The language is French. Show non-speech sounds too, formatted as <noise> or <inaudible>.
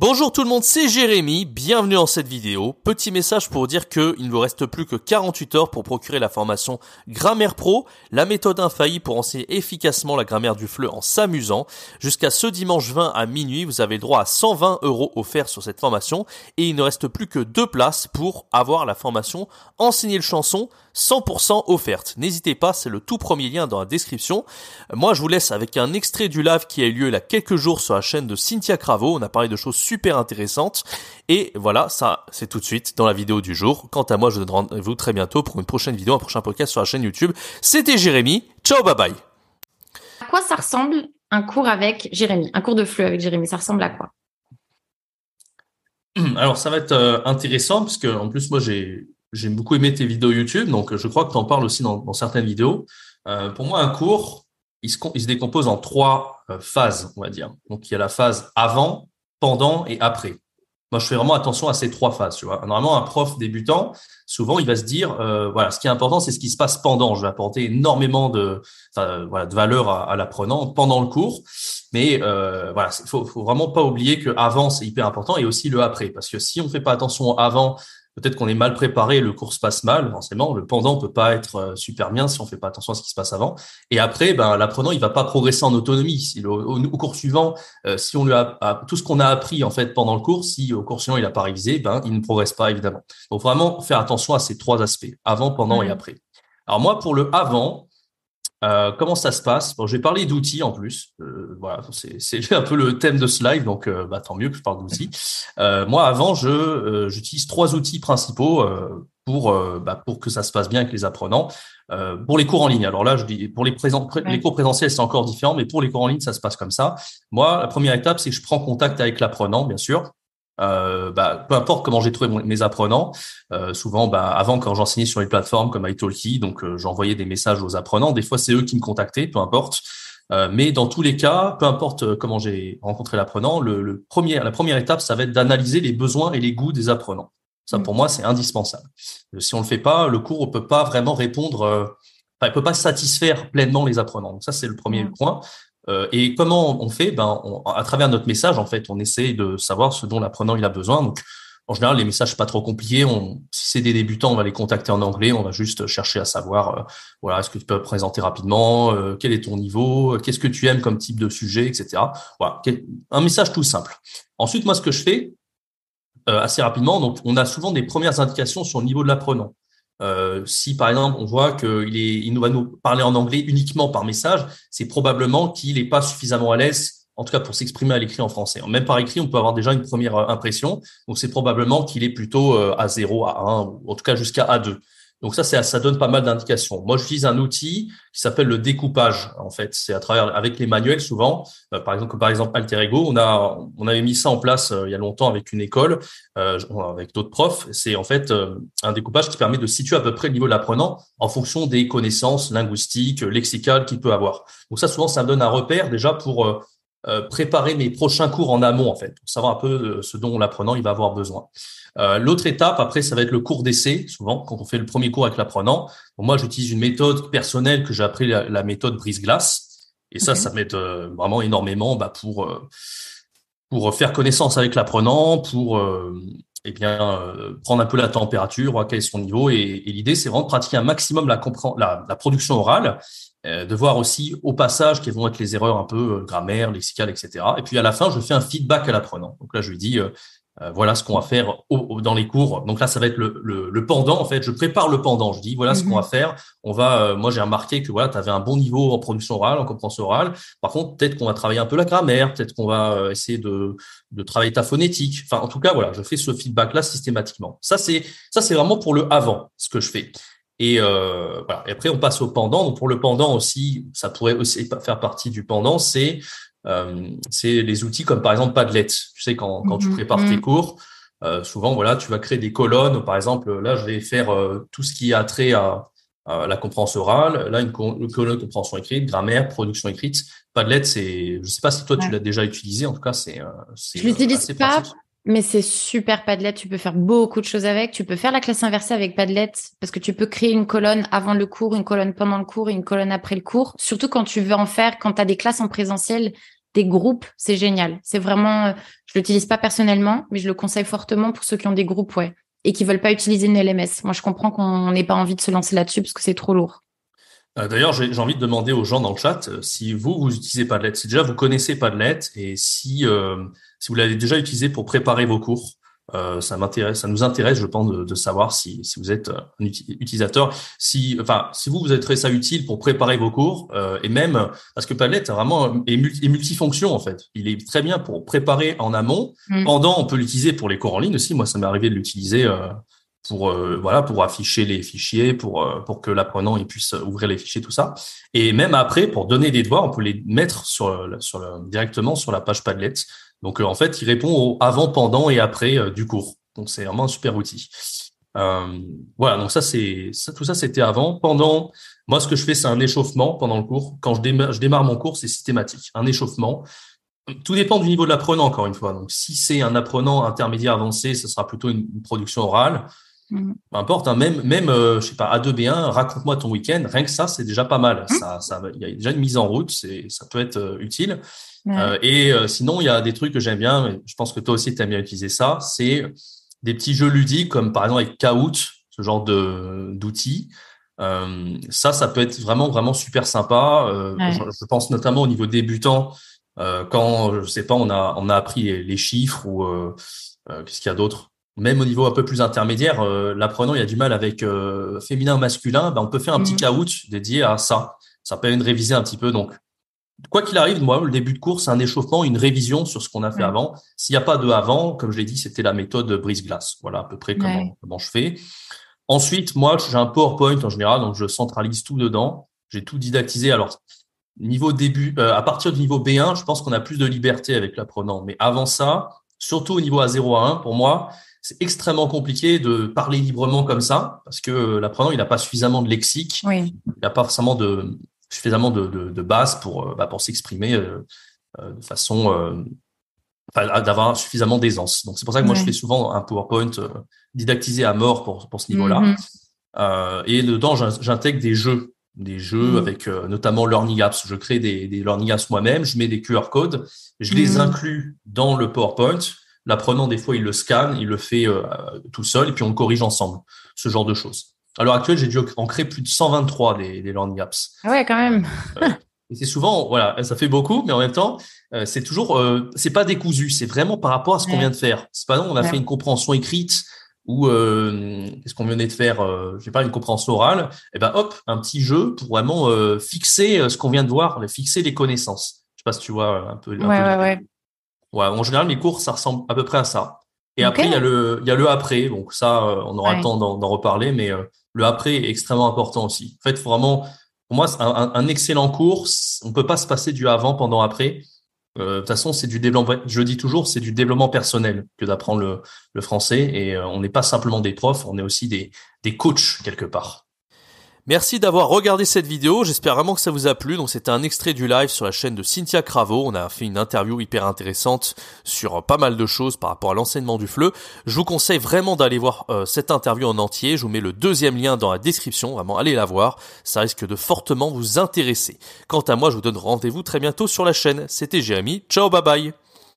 Bonjour tout le monde, c'est Jérémy, bienvenue dans cette vidéo. Petit message pour dire qu'il ne vous reste plus que 48 heures pour procurer la formation Grammaire Pro, la méthode infaillible pour enseigner efficacement la grammaire du FLE en s'amusant. Jusqu'à ce dimanche 20 à minuit, vous avez le droit à 120 euros offerts sur cette formation et il ne reste plus que deux places pour avoir la formation Enseigner le chanson 100% offerte. N'hésitez pas, c'est le tout premier lien dans la description. Moi, je vous laisse avec un extrait du live qui a eu lieu il y a quelques jours sur la chaîne de Cynthia Cravo. On a parlé de choses super intéressantes. Et voilà, ça, c'est tout de suite dans la vidéo du jour. Quant à moi, je vous donne rendez-vous très bientôt pour une prochaine vidéo, un prochain podcast sur la chaîne YouTube. C'était Jérémy. Ciao, bye bye. À quoi ça ressemble un cours avec Jérémy? Un cours de fleu avec Jérémy, ça ressemble à quoi? <clears throat> Alors ça va être euh, intéressant parce que en plus moi j'ai j'ai beaucoup aimé tes vidéos YouTube, donc je crois que tu en parles aussi dans, certaines vidéos. Euh, pour moi, un cours, il se, il se décompose en trois euh, phases, on va dire. Donc, il y a la phase avant, pendant et après. Moi, je fais vraiment attention à ces trois phases. Tu vois. Normalement, un prof débutant, souvent, il va se dire, euh, voilà, ce qui est important, c'est ce qui se passe pendant. Je vais apporter énormément de, voilà, de valeur à, l'apprenant pendant le cours. Mais euh, voilà, faut, faut vraiment pas oublier que avant, c'est hyper important et aussi le après. Parce que si on fait pas attention avant, peut-être qu'on est mal préparé, le cours se passe mal, forcément. Le pendant peut pas être euh, super bien si on fait pas attention à ce qui se passe avant. Et après, ben, l'apprenant, il va pas progresser en autonomie. au, cours suivant, euh, si on lui a, tout ce qu'on a appris en fait pendant le cours, si au cours suivant il a pas révisé, ben, il ne progresse pas évidemment. Donc vraiment faire attention à ces trois aspects avant, pendant et mmh. après. Alors moi, pour le avant, euh, comment ça se passe? Bon, Je vais parler d'outils en plus. Euh, voilà, c'est <laughs> un peu le thème de ce live, donc euh, bah, tant mieux que je parle d'outils. moi, avant, je j'utilise trois outils principaux pour bah, pour que ça se passe bien avec les apprenants. pour les cours en ligne, alors là, je dis pour les, présent, les cours présentiels, c'est encore différent, mais pour les cours en ligne, ça se passe comme ça. Moi, la première étape, c'est que je prends contact avec l'apprenant, bien sûr. Euh, bah, peu importe comment j'ai trouvé mes apprenants. Euh, souvent, bah, avant, quand j'enseignais sur les plateformes comme italki, donc euh, j'envoyais des messages aux apprenants. Des fois, c'est eux qui me contactaient, peu importe. Mais dans tous les cas, peu importe comment j'ai rencontré l'apprenant, le, le, premier, la première étape, ça va être d'analyser les besoins et les goûts des apprenants. Ça, pour moi, c'est indispensable. Si on le fait pas, le cours ne peut pas vraiment répondre. Enfin, il peut pas satisfaire pleinement les apprenants. Donc ça, c'est le premier point. Euh, et comment on fait? Ben, À travers notre message, en fait, on essaie de savoir ce dont l'apprenant il a besoin. Donc, en général, les messages pas trop compliqués. On, si c'est des débutants, on va les contacter en anglais. On va juste chercher à savoir, euh, voilà, est-ce que tu peux présenter rapidement euh, Quel est ton niveau Qu'est-ce que tu aimes comme type de sujet, etc. Voilà, un message tout simple. Ensuite, moi, ce que je fais assez rapidement, donc, on a souvent des premières indications sur le niveau de l'apprenant. Euh, si par exemple on voit qu'il est, il va nous parler en anglais uniquement par message, c'est probablement qu'il n'est pas suffisamment à l'aise, en tout cas pour s'exprimer à l'écrit en français. Même par écrit, on peut avoir déjà une première euh, impression. Donc c'est probablement qu'il est plutôt euh, à 0, à 1, ou en tout cas jusqu'à A2. Donc ça, ça donne pas mal d'indications. Moi, j'utilise un outil qui s'appelle le découpage. En fait, c'est à travers avec les manuels souvent. Euh, par exemple, par exemple Alter Ego, on a on avait mis ça en place euh, il y a longtemps avec une école, euh, avec d'autres profs. C'est en fait un découpage qui permet de situer à peu près le niveau de l'apprenant en fonction des connaissances linguistiques, lexicales qu'il peut avoir. Donc ça, souvent, ça me donne un repère déjà pour préparer mes prochains cours en amont, en fait, pour savoir un peu ce dont l'apprenant il va avoir besoin. Euh, l'autre étape, après, ça va être le cours d'essai, souvent, quand on fait le premier cours avec l'apprenant. moi, j'utilise une méthode personnelle que j'ai appris la, méthode brise-glace. Et ça, ça m'aide euh, vraiment énormément bah, pour, euh, pour faire connaissance avec l'apprenant, pour eh bien, prendre un peu la température, voir quel est son niveau. Et, l'idée, c'est vraiment de pratiquer un maximum la, la, la production orale, de voir aussi au passage quelles vont être les erreurs un peu grammaire, lexicale, etc. Et puis à la fin, je fais un feedback à l'apprenant. Donc là, je lui dis, euh, voilà ce qu'on va faire dans les cours. Donc là, ça va être le, le, pendant. En fait, je prépare le pendant. Je dis voilà ce qu'on va mhm. faire. On va. Euh, moi, j'ai remarqué que voilà, tu avais un bon niveau en production orale, en compréhension orale. Par contre, peut-être qu'on va travailler un peu la grammaire. Peut-être qu'on va euh, essayer de, de travailler ta phonétique. Enfin, en tout cas, voilà, je fais ce feedback là systématiquement. Ça, c'est ça, c'est vraiment pour le avant ce que je fais. Et, euh, voilà. et après, on passe au pendant. Donc pour le pendant aussi, ça pourrait aussi faire partie du pendant. C'est c'est les outils comme par exemple Padlet. Tu sais, quand, quand tu mhm. prépares tes mhm. cours, euh, souvent, voilà, tu vas créer des colonnes. Par exemple, là, je vais faire euh, tout ce qui a trait à, la compréhension orale, là une colonne compréhension écrite, grammaire, production écrite. Padlet, c'est, je sais pas si toi tu l'as déjà utilisé, en tout cas c'est. je l'utilise pas. Mais c'est super Padlet, tu peux faire beaucoup de choses avec. Tu peux faire la classe inversée avec Padlet parce que tu peux créer une colonne avant le cours, une colonne pendant le cours et une colonne après le cours. Surtout quand tu veux en faire, quand tu as des classes en présentiel, des groupes, c'est génial. C'est vraiment, euh, je l'utilise pas personnellement, mais je le conseille fortement pour ceux qui ont des groupes, et qui veulent pas utiliser une LMS. Moi, je comprends qu'on n'ait pas envie de se lancer là-dessus parce que c'est trop lourd. Euh, d'ailleurs, j'ai envie de demander aux gens dans le chat euh, si vous, vous utilisez Padlet, si déjà vous connaissez Padlet et si, si vous l'avez déjà utilisé pour préparer vos cours. Euh, ça m'intéresse, ça nous intéresse, je pense, de, de savoir si, si, vous êtes un utilisateur, si, enfin, si vous vous trouvé ça utile pour préparer vos cours, euh, et même parce que Padlet est vraiment est, multifonction en fait. Il est très bien pour préparer en amont. Mm. Pendant, on peut l'utiliser pour les cours en ligne aussi. Moi, ça m'est arrivé de l'utiliser euh, pour euh, voilà pour afficher les fichiers, pour euh, pour que l'apprenant il puisse ouvrir les fichiers, tout ça. Et même après, pour donner des devoirs, on peut les mettre sur sur le, directement sur la page Padlet. Donc euh, en fait, il répond au avant, pendant et après euh, du cours. Donc c'est vraiment un super outil. Euh, voilà, donc ça tout ça c'était avant. Pendant, moi ce que je fais c'est un échauffement pendant le cours. Quand je démarre mon cours, c'est systématique, un échauffement. Tout dépend du niveau de l'apprenant encore une fois. Donc si c'est un apprenant intermédiaire avancé, ce sera plutôt une, production orale. Mmh. Peu importe, hein, même même je sais pas A2B1, raconte-moi ton week-end. Rien que ça, c'est déjà pas mal. Mmh. Ça, ça, il y a déjà une mise en route, c'est ça peut être utile. Euh, et euh, sinon, il y a des trucs que j'aime bien, je pense que toi aussi, tu aimes bien utiliser ça, c'est des petits jeux ludiques comme par exemple avec Kahoot, ce genre de d'outils. Euh, ça, ça peut être vraiment, vraiment super sympa. Euh, je, pense notamment au niveau débutant, euh, quand, je sais pas, on a, on a appris les, chiffres ou qu'est-ce qu'il y a d'autre? Même au niveau un peu plus intermédiaire, l'apprenant il a du mal avec féminin ou masculin, ben, on peut faire un petit Kahoot dédié à ça. Ça permet de réviser un petit peu. Donc, quoi qu'il arrive, moi, le début de course, c'est un échauffement, une révision sur ce qu'on a fait avant. S'il n'y a pas de avant, comme je l'ai dit, c'était la méthode brise-glace. Voilà à peu près comment, comment je fais. Ensuite, moi, j'ai un PowerPoint en général, donc je centralise tout dedans. J'ai tout didactisé. Alors, niveau début, euh, à partir du niveau B1, je pense qu'on a plus de liberté avec l'apprenant. Mais avant ça, surtout au niveau A0 à 1, pour moi, c'est extrêmement compliqué de parler librement comme ça parce que l'apprenant, il n'a pas suffisamment de lexique. Il n'a pas forcément de, suffisamment de, de, de base pour, euh, bah, pour s'exprimer euh, euh, de façon d'avoir suffisamment d'aisance. Donc c'est pour ça que moi je fais souvent un PowerPoint didactisé à mort pour, pour ce niveau-là. Mm-hmm. et dedans j'intègre des jeux, des jeux mm. avec notamment Learning Apps. Je crée des, des Learning Apps moi-même, je mets des QR codes, je les mm. inclus dans le PowerPoint. L'apprenant des fois il le scanne, il le fait tout seul et puis on le corrige ensemble. Ce genre de choses. À l'heure actuelle, j'ai dû en créer plus de 123 des, des learning apps. Ah ouais, quand même. Euh, et c'est souvent, voilà, ça fait beaucoup, mais en même temps, euh, c'est toujours, euh, c'est pas décousu, c'est vraiment par rapport à ce qu'on vient de faire. C'est pas non, on a fait une compréhension écrite ou qu'est-ce qu'on venait de faire, euh, je sais pas, une compréhension orale. Et eh ben hop, un petit jeu pour vraiment fixer ce qu'on vient de voir, fixer les connaissances. Je sais pas si tu vois un peu. Un ouais, ouais, ouais. Ouais, en général, mes cours, ça ressemble à peu près à ça. Et après, il y a le, il y a le après. Donc ça, on aura le temps d'en reparler, mais le après est extrêmement important aussi. En fait, vraiment, pour moi, un, un, excellent cours, on peut pas se passer du avant, pendant, après. Euh, de toute façon, c'est du développement. Je dis toujours, c'est du développement personnel que d'apprendre le, français. Et euh, on n'est pas simplement des profs, on est aussi des, des coachs quelque part. Merci d'avoir regardé cette vidéo, j'espère vraiment que ça vous a plu. Donc c'était un extrait du live sur la chaîne de Cynthia Cravo. On a fait une interview hyper intéressante sur pas mal de choses par rapport à l'enseignement du FLE. Je vous conseille vraiment d'aller voir euh, cette interview en entier. Je vous mets le deuxième lien dans la description. Vraiment, allez la voir. Ça risque de fortement vous intéresser. Quant à moi, je vous donne rendez-vous très bientôt sur la chaîne. C'était Jérémy. Ciao, bye bye.